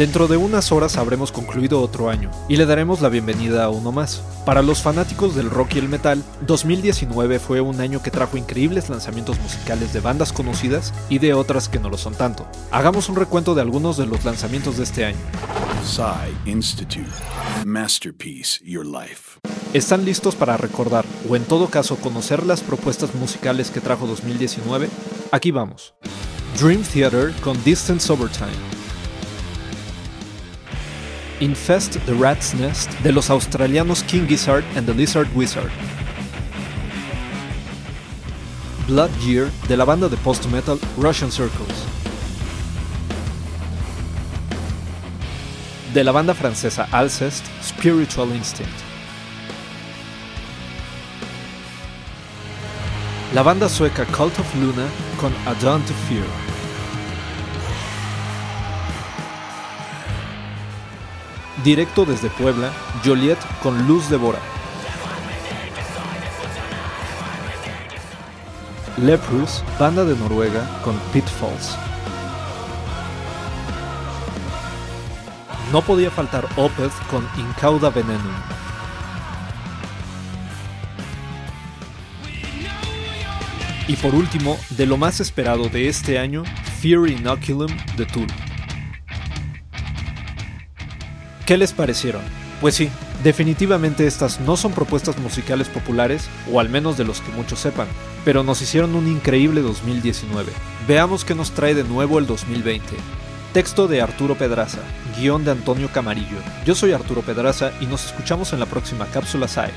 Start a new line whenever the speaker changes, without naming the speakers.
Dentro de unas horas habremos concluido otro año y le daremos la bienvenida a uno más. Para los fanáticos del rock y el metal, 2019 fue un año que trajo increíbles lanzamientos musicales de bandas conocidas y de otras que no lo son tanto. Hagamos un recuento de algunos de los lanzamientos de este año.
Institute. Masterpiece Your Life.
¿Están listos para recordar o en todo caso conocer las propuestas musicales que trajo 2019? Aquí vamos. Dream Theater con Distance Overtime. Infest the Rat's Nest de los australianos King Gizzard and the Lizard Wizard. Blood Year de la banda de post-metal Russian Circles. De la banda francesa Alcest, Spiritual Instinct. La banda sueca Cult of Luna con A to Fear. Directo desde Puebla, Joliet con Luz de Bora. Leprous, banda de Noruega con Pitfalls. No podía faltar Opeth con Incauda Venenum. Y por último, de lo más esperado de este año, Fear Inoculum de Tool. ¿Qué les parecieron? Pues sí, definitivamente estas no son propuestas musicales populares, o al menos de los que muchos sepan, pero nos hicieron un increíble 2019. Veamos qué nos trae de nuevo el 2020. Texto de Arturo Pedraza, guion de Antonio Camarillo. Yo soy Arturo Pedraza y nos escuchamos en la próxima cápsula SAE.